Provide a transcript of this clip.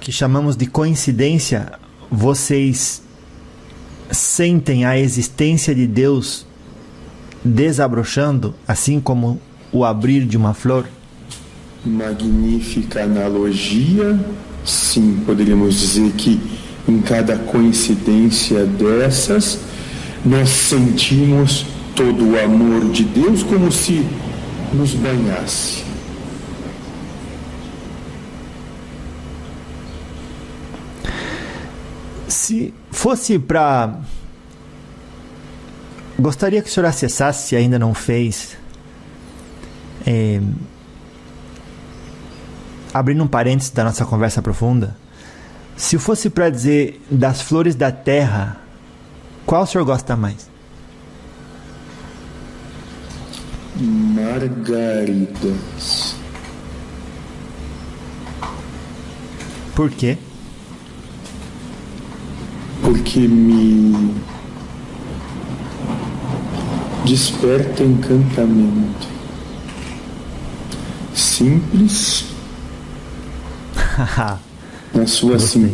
que chamamos de coincidência, vocês sentem a existência de Deus desabrochando, assim como o abrir de uma flor? Magnífica analogia. Sim, poderíamos dizer que em cada coincidência dessas, nós sentimos todo o amor de Deus como se nos banhasse. Se fosse para. Gostaria que o senhor acessasse, se ainda não fez. É... Abrindo um parênteses da nossa conversa profunda. Se fosse para dizer das flores da terra, qual o senhor gosta mais? Margaridas. Por quê? Porque me desperta encantamento. Simples, na sua simplicidade.